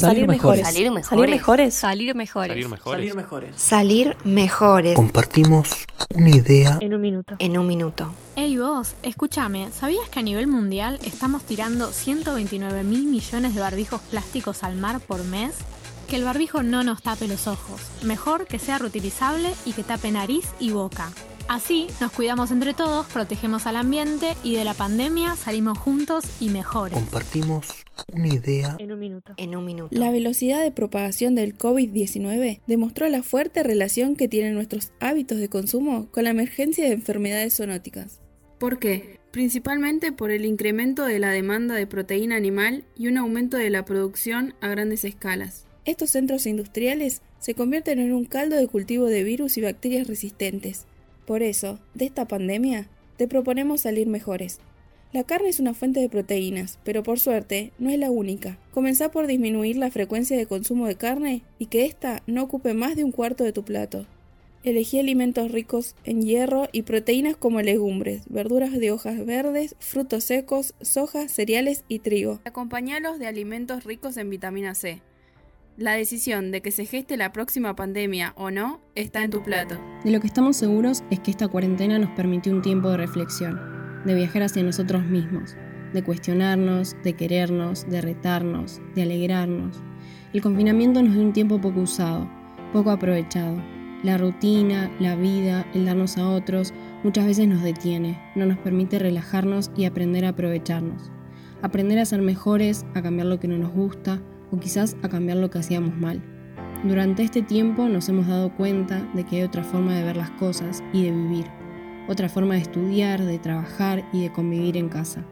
Salir mejores. Salir mejores. Salir mejores. Salir mejores. Salir mejores. Salir mejores. Salir mejores. Compartimos una idea En un minuto. En un minuto. Ey vos, escúchame, ¿sabías que a nivel mundial estamos tirando 129 mil millones de barbijos plásticos al mar por mes? Que el barbijo no nos tape los ojos, mejor que sea reutilizable y que tape nariz y boca. Así nos cuidamos entre todos, protegemos al ambiente y de la pandemia salimos juntos y mejores. compartimos una idea En un minuto. En un minuto. La velocidad de propagación del COVID-19 demostró la fuerte relación que tienen nuestros hábitos de consumo con la emergencia de enfermedades zoonóticas. ¿Por qué? Principalmente por el incremento de la demanda de proteína animal y un aumento de la producción a grandes escalas. Estos centros industriales se convierten en un caldo de cultivo de virus y bacterias resistentes. Por eso, de esta pandemia, te proponemos salir mejores. La carne es una fuente de proteínas, pero por suerte no es la única. Comenzá por disminuir la frecuencia de consumo de carne y que ésta no ocupe más de un cuarto de tu plato. Elegí alimentos ricos en hierro y proteínas como legumbres, verduras de hojas verdes, frutos secos, soja, cereales y trigo. Acompañalos de alimentos ricos en vitamina C. La decisión de que se geste la próxima pandemia o no está en tu plato. De lo que estamos seguros es que esta cuarentena nos permitió un tiempo de reflexión, de viajar hacia nosotros mismos, de cuestionarnos, de querernos, de retarnos, de alegrarnos. El confinamiento nos dio un tiempo poco usado, poco aprovechado. La rutina, la vida, el darnos a otros, muchas veces nos detiene, no nos permite relajarnos y aprender a aprovecharnos. Aprender a ser mejores, a cambiar lo que no nos gusta o quizás a cambiar lo que hacíamos mal. Durante este tiempo nos hemos dado cuenta de que hay otra forma de ver las cosas y de vivir, otra forma de estudiar, de trabajar y de convivir en casa,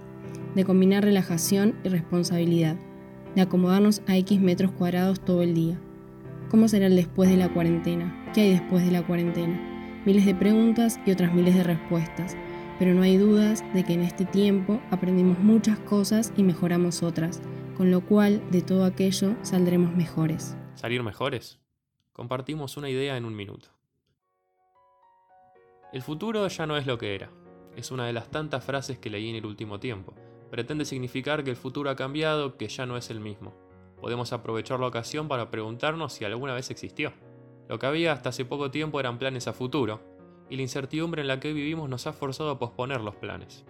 de combinar relajación y responsabilidad, de acomodarnos a X metros cuadrados todo el día. ¿Cómo será el después de la cuarentena? ¿Qué hay después de la cuarentena? Miles de preguntas y otras miles de respuestas, pero no hay dudas de que en este tiempo aprendimos muchas cosas y mejoramos otras, con lo cual de todo aquello saldremos mejores. Salir mejores. Compartimos una idea en un minuto. El futuro ya no es lo que era. Es una de las tantas frases que leí en el último tiempo. Pretende significar que el futuro ha cambiado, que ya no es el mismo. Podemos aprovechar la ocasión para preguntarnos si alguna vez existió. Lo que había hasta hace poco tiempo eran planes a futuro, y la incertidumbre en la que vivimos nos ha forzado a posponer los planes.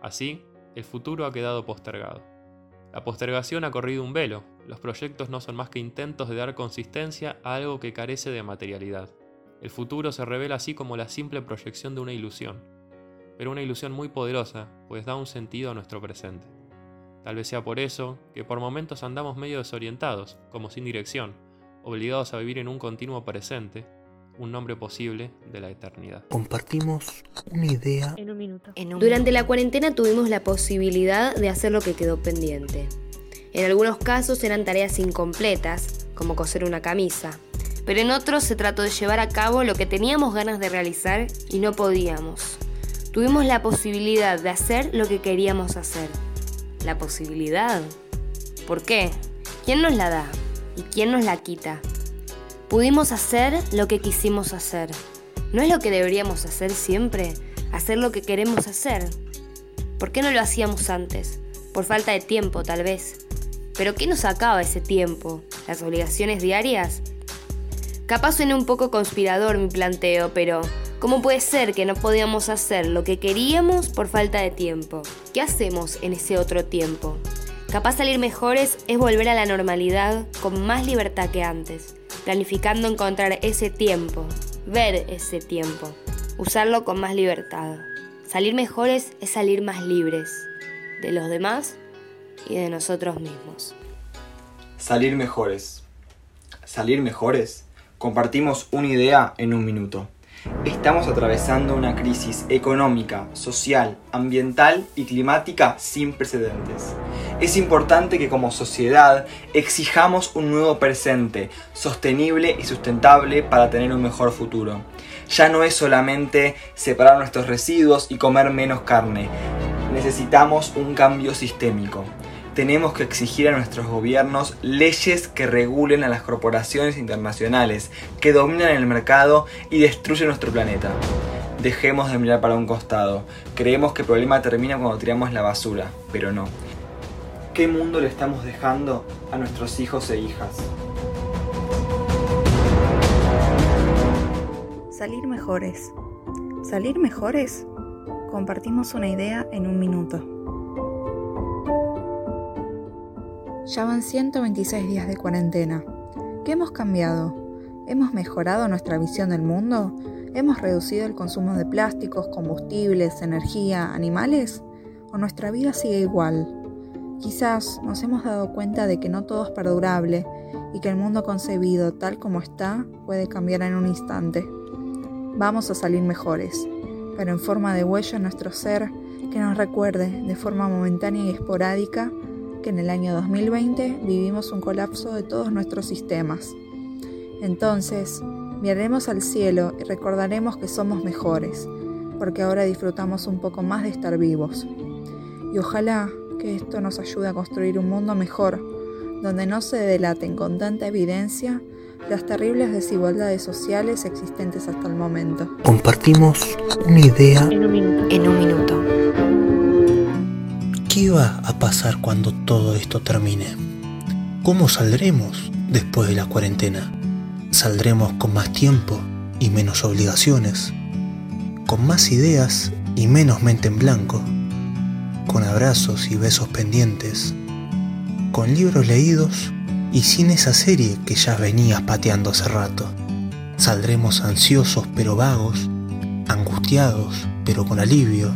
Así, el futuro ha quedado postergado. La postergación ha corrido un velo, los proyectos no son más que intentos de dar consistencia a algo que carece de materialidad. El futuro se revela así como la simple proyección de una ilusión, pero una ilusión muy poderosa, pues da un sentido a nuestro presente. Tal vez sea por eso que por momentos andamos medio desorientados, como sin dirección, obligados a vivir en un continuo presente, un nombre posible de la eternidad. compartimos una idea En un minuto. En un Durante la cuarentena tuvimos la posibilidad de hacer lo que quedó pendiente. En algunos casos eran tareas incompletas, como coser una camisa, pero en otros se trató de llevar a cabo lo que teníamos ganas de realizar y no podíamos. Tuvimos la posibilidad de hacer lo que queríamos hacer. ¿La posibilidad? ¿Por qué? ¿Quién nos la da? ¿Y quién nos la quita? Pudimos hacer lo que quisimos hacer. ¿No es lo que deberíamos hacer siempre? Hacer lo que queremos hacer. ¿Por qué no lo hacíamos antes? Por falta de tiempo, tal vez. ¿Pero qué nos acaba ese tiempo? ¿Las obligaciones diarias? Capaz suene un poco conspirador mi planteo, pero ¿cómo puede ser que no podíamos hacer lo que queríamos por falta de tiempo? ¿Qué hacemos en ese otro tiempo? Capaz salir mejores es volver a la normalidad con más libertad que antes, planificando encontrar ese tiempo, ver ese tiempo, usarlo con más libertad. Salir mejores es salir más libres de los demás y de nosotros mismos. Salir mejores. Salir mejores. Compartimos una idea en un minuto. Estamos atravesando una crisis económica, social, ambiental y climática sin precedentes. Es importante que como sociedad exijamos un nuevo presente, sostenible y sustentable para tener un mejor futuro. Ya no es solamente separar nuestros residuos y comer menos carne. Necesitamos un cambio sistémico tenemos que exigir a nuestros gobiernos leyes que regulen a las corporaciones internacionales, que dominan el mercado y destruyen nuestro planeta. Dejemos de mirar para un costado. Creemos que el problema termina cuando tiramos la basura, pero no. ¿Qué mundo le estamos dejando a nuestros hijos e hijas? Salir mejores. ¿Salir mejores? Compartimos una idea en un minuto. Ya van 126 días de cuarentena. ¿Qué hemos cambiado? ¿Hemos mejorado nuestra visión del mundo? ¿Hemos reducido el consumo de plásticos, combustibles, energía, animales? ¿O nuestra vida sigue igual? Quizás nos hemos dado cuenta de que no todo es perdurable y que el mundo concebido tal como está puede cambiar en un instante. Vamos a salir mejores, pero en forma de huella en nuestro ser que nos recuerde de forma momentánea y esporádica que en el año 2020 vivimos un colapso de todos nuestros sistemas. Entonces, miraremos al cielo y recordaremos que somos mejores, porque ahora disfrutamos un poco más de estar vivos. Y ojalá que esto nos ayude a construir un mundo mejor, donde no se delaten con tanta evidencia las terribles desigualdades sociales existentes hasta el momento. Compartimos una idea En un minuto. En un minuto. ¿Qué va a pasar cuando todo esto termine? ¿Cómo saldremos después de la cuarentena? ¿Saldremos con más tiempo y menos obligaciones? ¿Con más ideas y menos mente en blanco? ¿Con abrazos y besos pendientes? ¿Con libros leídos y sin esa serie que ya venías pateando hace rato? ¿Saldremos ansiosos pero vagos? ¿Angustiados pero con alivio?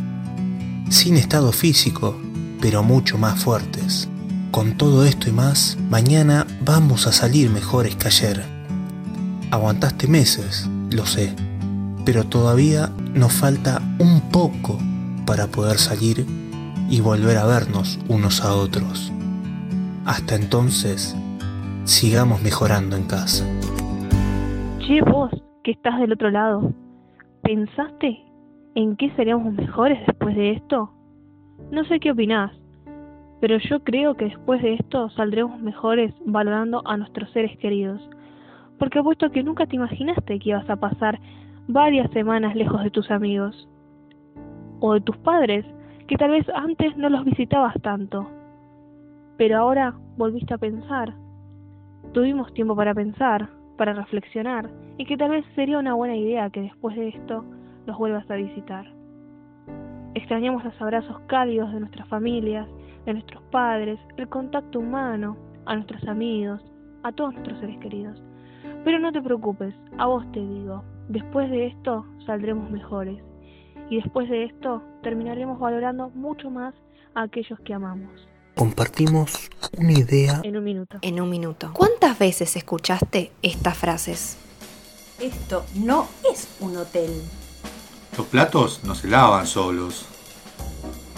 sin estado físico, pero mucho más fuertes. Con todo esto y más, mañana vamos a salir mejores que ayer. Aguantaste meses, lo sé, pero todavía nos falta un poco para poder salir y volver a vernos unos a otros. Hasta entonces, sigamos mejorando en casa. Che, vos, que estás del otro lado, ¿pensaste en qué seríamos mejores después de esto? No sé qué opinás, pero yo creo que después de esto saldremos mejores valorando a nuestros seres queridos. Porque apuesto que nunca te imaginaste que ibas a pasar varias semanas lejos de tus amigos. O de tus padres, que tal vez antes no los visitabas tanto. Pero ahora volviste a pensar. Tuvimos tiempo para pensar, para reflexionar, y que tal vez sería una buena idea que después de esto los vuelvas a visitar. Extrañamos los abrazos cálidos de nuestras familias, de nuestros padres, el contacto humano, a nuestros amigos, a todos nuestros seres queridos. Pero no te preocupes, a vos te digo, después de esto saldremos mejores. Y después de esto terminaremos valorando mucho más a aquellos que amamos. Compartimos una idea En un minuto. En un minuto. ¿Cuántas veces escuchaste estas frases? Esto no es un hotel. Los platos no se lavan solos.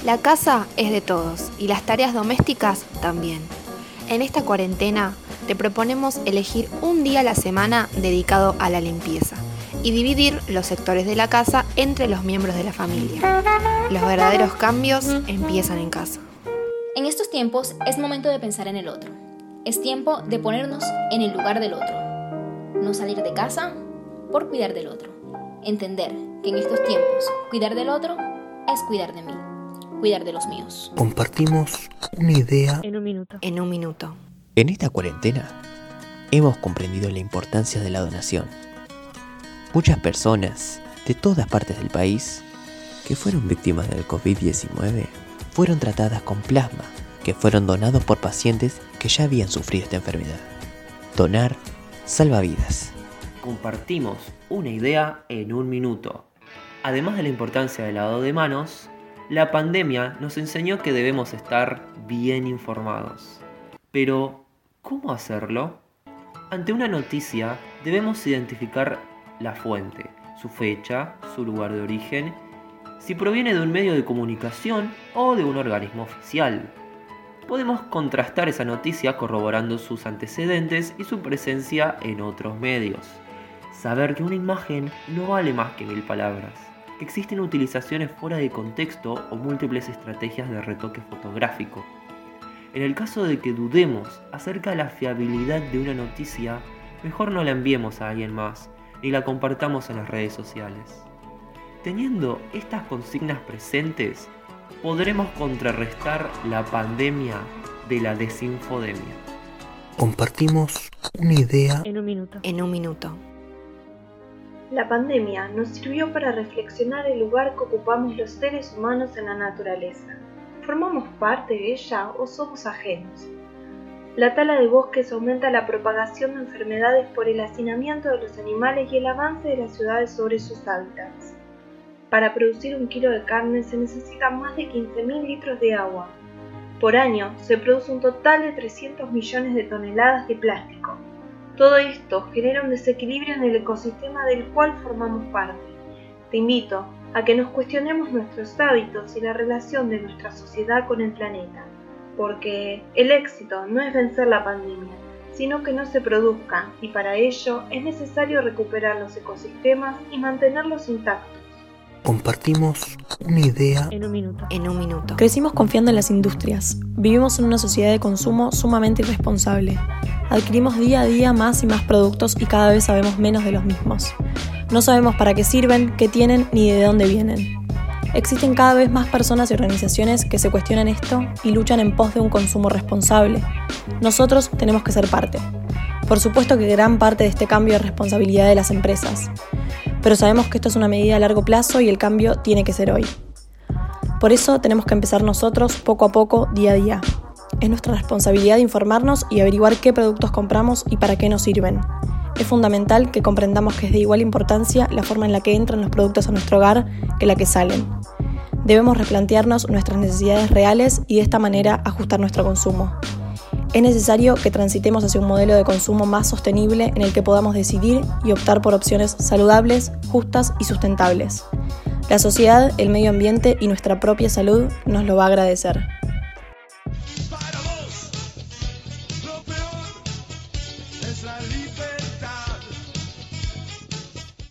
La casa es de todos y las tareas domésticas también. En esta cuarentena te proponemos elegir un día a la semana dedicado a la limpieza y dividir los sectores de la casa entre los miembros de la familia. Los verdaderos cambios empiezan en casa. En estos tiempos es momento de pensar en el otro. Es tiempo de ponernos en el lugar del otro. No salir de casa por cuidar del otro. Entender que en estos tiempos cuidar del otro es cuidar de mí, cuidar de los míos. Compartimos una idea En un minuto. En un minuto. En esta cuarentena hemos comprendido la importancia de la donación. Muchas personas de todas partes del país que fueron víctimas del COVID-19 fueron tratadas con plasma que fueron donados por pacientes que ya habían sufrido esta enfermedad. Donar salva vidas. Compartimos una idea en un minuto. Además de la importancia del lavado de manos, la pandemia nos enseñó que debemos estar bien informados. Pero, ¿cómo hacerlo? Ante una noticia debemos identificar la fuente, su fecha, su lugar de origen, si proviene de un medio de comunicación o de un organismo oficial. Podemos contrastar esa noticia corroborando sus antecedentes y su presencia en otros medios. Saber que una imagen no vale más que mil palabras, existen utilizaciones fuera de contexto o múltiples estrategias de retoque fotográfico. En el caso de que dudemos acerca de la fiabilidad de una noticia, mejor no la enviemos a alguien más ni la compartamos en las redes sociales. Teniendo estas consignas presentes, podremos contrarrestar la pandemia de la desinfodemia. Compartimos una idea En un minuto. En un minuto. La pandemia nos sirvió para reflexionar el lugar que ocupamos los seres humanos en la naturaleza. ¿Formamos parte de ella o somos ajenos? La tala de bosques aumenta la propagación de enfermedades por el hacinamiento de los animales y el avance de las ciudades sobre sus hábitats. Para producir un kilo de carne se necesitan más de 15.000 litros de agua. Por año se produce un total de 300 millones de toneladas de plástico. Todo esto genera un desequilibrio en el ecosistema del cual formamos parte. Te invito a que nos cuestionemos nuestros hábitos y la relación de nuestra sociedad con el planeta, porque el éxito no es vencer la pandemia, sino que no se produzca, y para ello es necesario recuperar los ecosistemas y mantenerlos intactos. Compartimos una idea En un minuto. En un minuto. Crecimos confiando en las industrias. Vivimos en una sociedad de consumo sumamente irresponsable. Adquirimos día a día más y más productos y cada vez sabemos menos de los mismos. No sabemos para qué sirven, qué tienen ni de dónde vienen. Existen cada vez más personas y organizaciones que se cuestionan esto y luchan en pos de un consumo responsable. Nosotros tenemos que ser parte. Por supuesto que gran parte de este cambio es responsabilidad de las empresas, pero sabemos que esto es una medida a largo plazo y el cambio tiene que ser hoy. Por eso tenemos que empezar nosotros poco a poco, día a día. Es nuestra responsabilidad informarnos y averiguar qué productos compramos y para qué nos sirven. Es fundamental que comprendamos que es de igual importancia la forma en la que entran los productos a nuestro hogar que la que salen. Debemos replantearnos nuestras necesidades reales y de esta manera ajustar nuestro consumo. Es necesario que transitemos hacia un modelo de consumo más sostenible en el que podamos decidir y optar por opciones saludables, justas y sustentables. La sociedad, el medio ambiente y nuestra propia salud nos lo va a agradecer.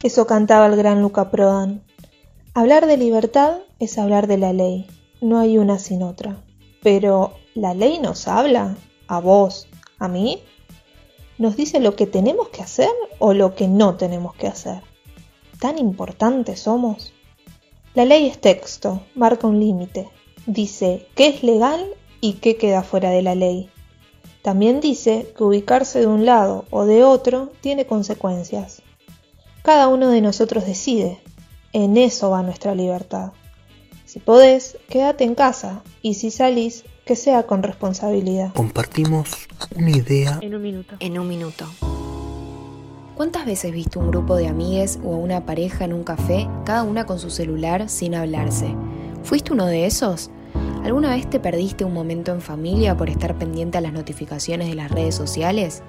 Eso cantaba el gran Luca Prodan. Hablar de libertad es hablar de la ley, no hay una sin otra. Pero, ¿la ley nos habla? ¿A vos? ¿A mí? ¿Nos dice lo que tenemos que hacer o lo que no tenemos que hacer? ¿Tan importantes somos? La ley es texto, marca un límite, dice qué es legal y qué queda fuera de la ley. También dice que ubicarse de un lado o de otro tiene consecuencias. Cada uno de nosotros decide. En eso va nuestra libertad. Si podés, quédate en casa y si salís, que sea con responsabilidad. Compartimos una idea En un minuto. En un minuto. ¿Cuántas veces viste un grupo de amigues o a una pareja en un café, cada una con su celular sin hablarse? ¿Fuiste uno de esos? ¿Alguna vez te perdiste un momento en familia por estar pendiente a las notificaciones de las redes sociales?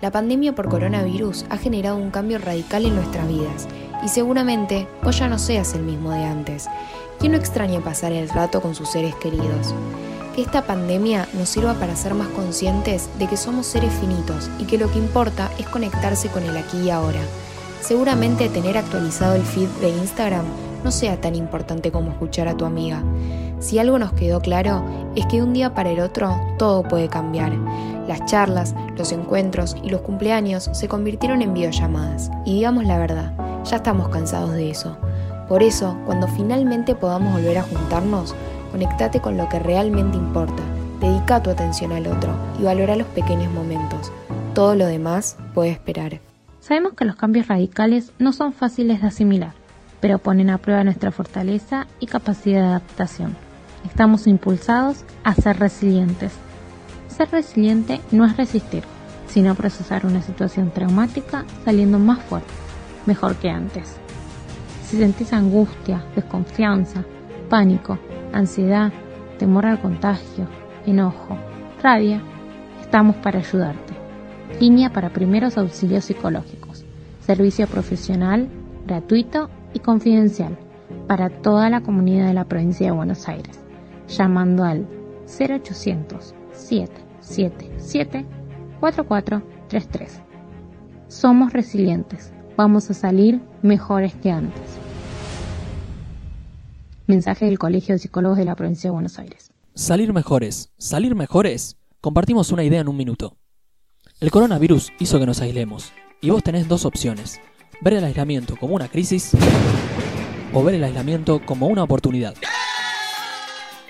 La pandemia por coronavirus ha generado un cambio radical en nuestras vidas y seguramente vos ya no seas el mismo de antes. ¿Quién no extraña pasar el rato con sus seres queridos? Que esta pandemia nos sirva para ser más conscientes de que somos seres finitos y que lo que importa es conectarse con el aquí y ahora. Seguramente tener actualizado el feed de Instagram no sea tan importante como escuchar a tu amiga. Si algo nos quedó claro es que de un día para el otro todo puede cambiar. Las charlas, los encuentros y los cumpleaños se convirtieron en videollamadas. Y digamos la verdad, ya estamos cansados de eso. Por eso, cuando finalmente podamos volver a juntarnos, conectate con lo que realmente importa. Dedica tu atención al otro y valora los pequeños momentos. Todo lo demás puede esperar. Sabemos que los cambios radicales no son fáciles de asimilar, pero ponen a prueba nuestra fortaleza y capacidad de adaptación. Estamos impulsados a ser resilientes. Ser resiliente no es resistir, sino procesar una situación traumática saliendo más fuerte, mejor que antes. Si sentís angustia, desconfianza, pánico, ansiedad, temor al contagio, enojo, rabia, estamos para ayudarte. Línea para primeros auxilios psicológicos. Servicio profesional, gratuito y confidencial para toda la comunidad de la provincia de Buenos Aires. Llamando al 0800 777 4433. Somos resilientes. Vamos a salir mejores que antes. Mensaje del Colegio de Psicólogos de la Provincia de Buenos Aires. Salir mejores, salir mejores. Compartimos una idea en un minuto. El coronavirus hizo que nos aislemos, y vos tenés dos opciones. Ver el aislamiento como una crisis o ver el aislamiento como una oportunidad.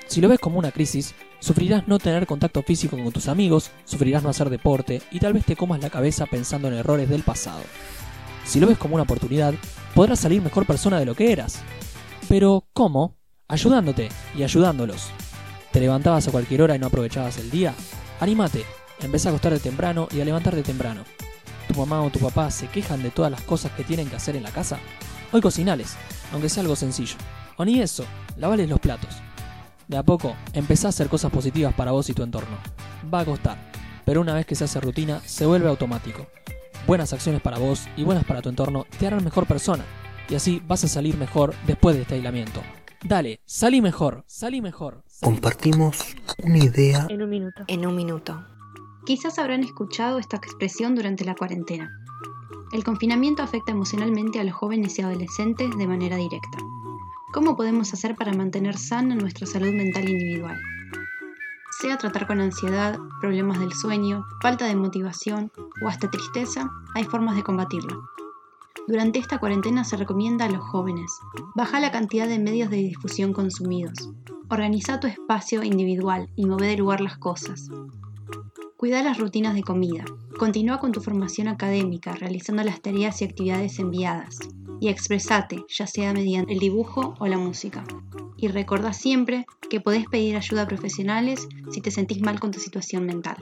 Si lo ves como una crisis, Sufrirás no tener contacto físico con tus amigos, sufrirás no hacer deporte y tal vez te comas la cabeza pensando en errores del pasado. Si lo ves como una oportunidad, podrás salir mejor persona de lo que eras. Pero, ¿cómo? Ayudándote y ayudándolos. ¿Te levantabas a cualquier hora y no aprovechabas el día? Anímate, empieza a acostarte temprano y a levantarte temprano. ¿Tu mamá o tu papá se quejan de todas las cosas que tienen que hacer en la casa? Hoy cocinales, aunque sea algo sencillo. O ni eso, lavales los platos. De a poco, empezá a hacer cosas positivas para vos y tu entorno. Va a costar, pero una vez que se hace rutina, se vuelve automático. Buenas acciones para vos y buenas para tu entorno te harán mejor persona, y así vas a salir mejor después de este aislamiento. Dale, salí mejor, salí mejor. Compartimos una idea En un minuto. En un minuto. Quizás habrán escuchado esta expresión durante la cuarentena. El confinamiento afecta emocionalmente a los jóvenes y adolescentes de manera directa. ¿Cómo podemos hacer para mantener sana nuestra salud mental individual? Sea tratar con ansiedad, problemas del sueño, falta de motivación o hasta tristeza, hay formas de combatirlo. Durante esta cuarentena se recomienda a los jóvenes, baja la cantidad de medios de difusión consumidos, organiza tu espacio individual y mueve de lugar las cosas. Cuida las rutinas de comida, continúa con tu formación académica realizando las tareas y actividades enviadas, y expresate, ya sea mediante el dibujo o la música. Y recuerda siempre que podés pedir ayuda a profesionales si te sentís mal con tu situación mental.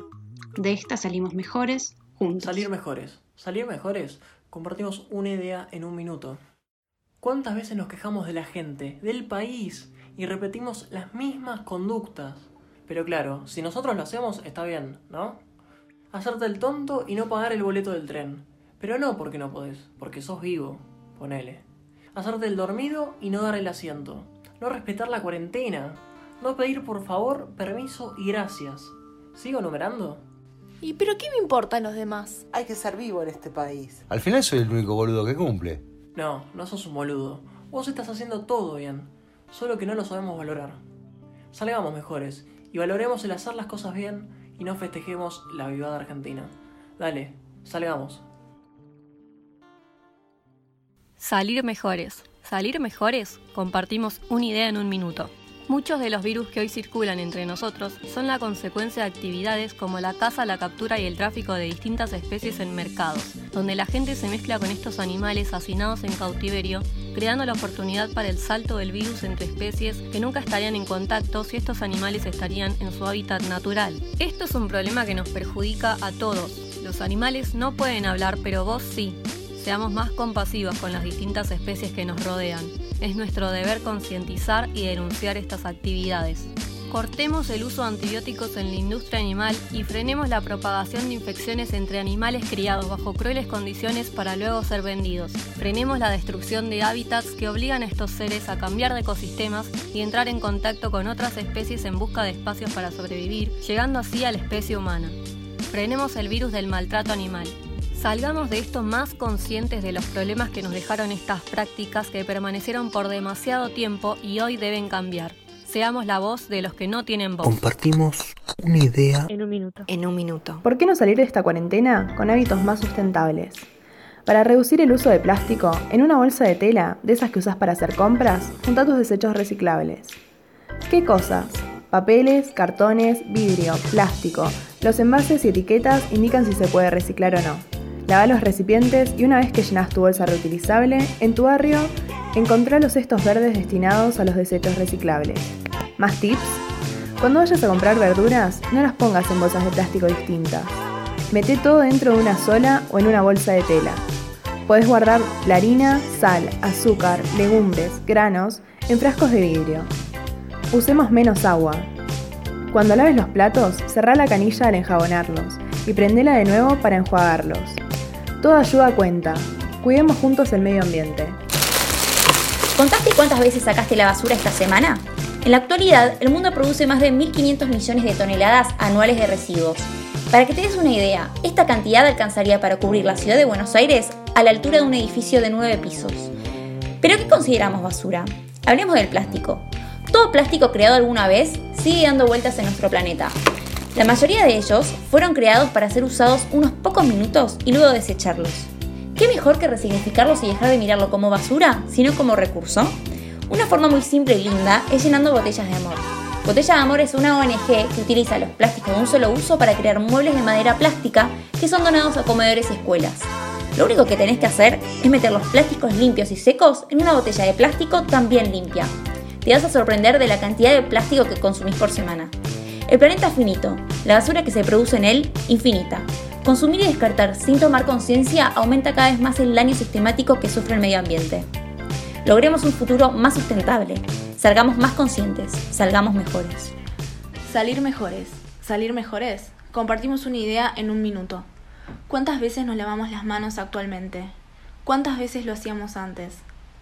De esta salimos mejores juntos. Salir mejores. Salir mejores. Compartimos una idea en un minuto. ¿Cuántas veces nos quejamos de la gente, del país, y repetimos las mismas conductas? Pero claro, si nosotros lo hacemos está bien, ¿no? Hacerte el tonto y no pagar el boleto del tren. Pero no porque no podés, porque sos vivo, ponele. Hacerte el dormido y no dar el asiento. No respetar la cuarentena. No pedir por favor, permiso y gracias. ¿Sigo numerando? ¿Y pero qué me importan los demás? Hay que ser vivo en este país. Al final soy el único boludo que cumple. No, no sos un boludo. Vos estás haciendo todo bien. Solo que no lo sabemos valorar. Salgamos mejores y valoremos el hacer las cosas bien y no festejemos la vivada argentina. Dale, salgamos. Salir mejores. Salir mejores. Compartimos una idea en un minuto. Muchos de los virus que hoy circulan entre nosotros son la consecuencia de actividades como la caza, la captura y el tráfico de distintas especies en mercados, donde la gente se mezcla con estos animales hacinados en cautiverio, creando la oportunidad para el salto del virus entre especies que nunca estarían en contacto si estos animales estarían en su hábitat natural. Esto es un problema que nos perjudica a todos. Los animales no pueden hablar, pero vos sí. Seamos más compasivos con las distintas especies que nos rodean. Es nuestro deber concientizar y denunciar estas actividades. Cortemos el uso de antibióticos en la industria animal y frenemos la propagación de infecciones entre animales criados bajo crueles condiciones para luego ser vendidos. Frenemos la destrucción de hábitats que obligan a estos seres a cambiar de ecosistemas y entrar en contacto con otras especies en busca de espacios para sobrevivir, llegando así a la especie humana. Frenemos el virus del maltrato animal. Salgamos de esto más conscientes de los problemas que nos dejaron estas prácticas que permanecieron por demasiado tiempo y hoy deben cambiar. Seamos la voz de los que no tienen voz. Compartimos una idea En un minuto. En un minuto. ¿Por qué no salir de esta cuarentena con hábitos más sustentables? Para reducir el uso de plástico, en una bolsa de tela, de esas que usas para hacer compras, junta tus desechos reciclables. ¿Qué cosas? Papeles, cartones, vidrio, plástico. Los envases y etiquetas indican si se puede reciclar o no. Lava los recipientes y una vez que llenas tu bolsa reutilizable, en tu barrio, encontrá los cestos verdes destinados a los desechos reciclables. ¿Más tips? Cuando vayas a comprar verduras, no las pongas en bolsas de plástico distintas. Mete todo dentro de una sola o en una bolsa de tela. Podés guardar la harina, sal, azúcar, legumbres, granos en frascos de vidrio. Usemos menos agua. Cuando laves los platos, cerrá la canilla al enjabonarlos y prendela de nuevo para enjuagarlos. Toda ayuda cuenta. Cuidemos juntos el medio ambiente. ¿Contaste cuántas veces sacaste la basura esta semana? En la actualidad, el mundo produce más de 1.500 millones de toneladas anuales de residuos. Para que te des una idea, esta cantidad alcanzaría para cubrir la ciudad de Buenos Aires a la altura de un edificio de 9 pisos. ¿Pero qué consideramos basura? Hablemos del plástico. Todo plástico creado alguna vez sigue dando vueltas en nuestro planeta. La mayoría de ellos fueron creados para ser usados unos pocos minutos y luego desecharlos. ¿Qué mejor que resignificarlos y dejar de mirarlo como basura, sino como recurso? Una forma muy simple y linda es llenando botellas de amor. Botella de Amor es una ONG que utiliza los plásticos de un solo uso para crear muebles de madera plástica que son donados a comedores y escuelas. Lo único que tenés que hacer es meter los plásticos limpios y secos en una botella de plástico también limpia. Te vas a sorprender de la cantidad de plástico que consumís por semana. El planeta es finito, la basura que se produce en él, infinita. Consumir y descartar sin tomar conciencia aumenta cada vez más el daño sistemático que sufre el medio ambiente. Logremos un futuro más sustentable, salgamos más conscientes, salgamos mejores. Salir mejores, salir mejores. Compartimos una idea en un minuto. ¿Cuántas veces nos lavamos las manos actualmente? ¿Cuántas veces lo hacíamos antes?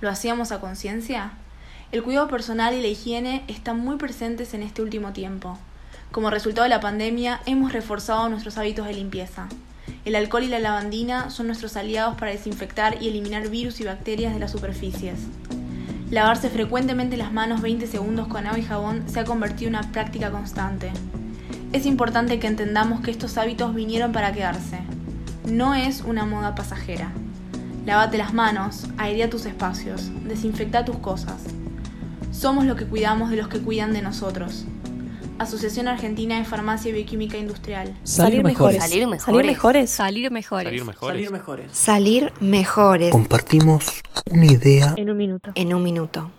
¿Lo hacíamos a conciencia? El cuidado personal y la higiene están muy presentes en este último tiempo. Como resultado de la pandemia, hemos reforzado nuestros hábitos de limpieza. El alcohol y la lavandina son nuestros aliados para desinfectar y eliminar virus y bacterias de las superficies. Lavarse frecuentemente las manos 20 segundos con agua y jabón se ha convertido en una práctica constante. Es importante que entendamos que estos hábitos vinieron para quedarse. No es una moda pasajera. Lávate las manos, airea tus espacios, desinfecta tus cosas. Somos lo que cuidamos de los que cuidan de nosotros. Asociación Argentina de Farmacia y Bioquímica Industrial. Salir mejores. Salir mejores. Salir mejores. Salir mejores. Salir mejores. Salir mejores. Salir mejores. Compartimos una idea En un minuto. En un minuto.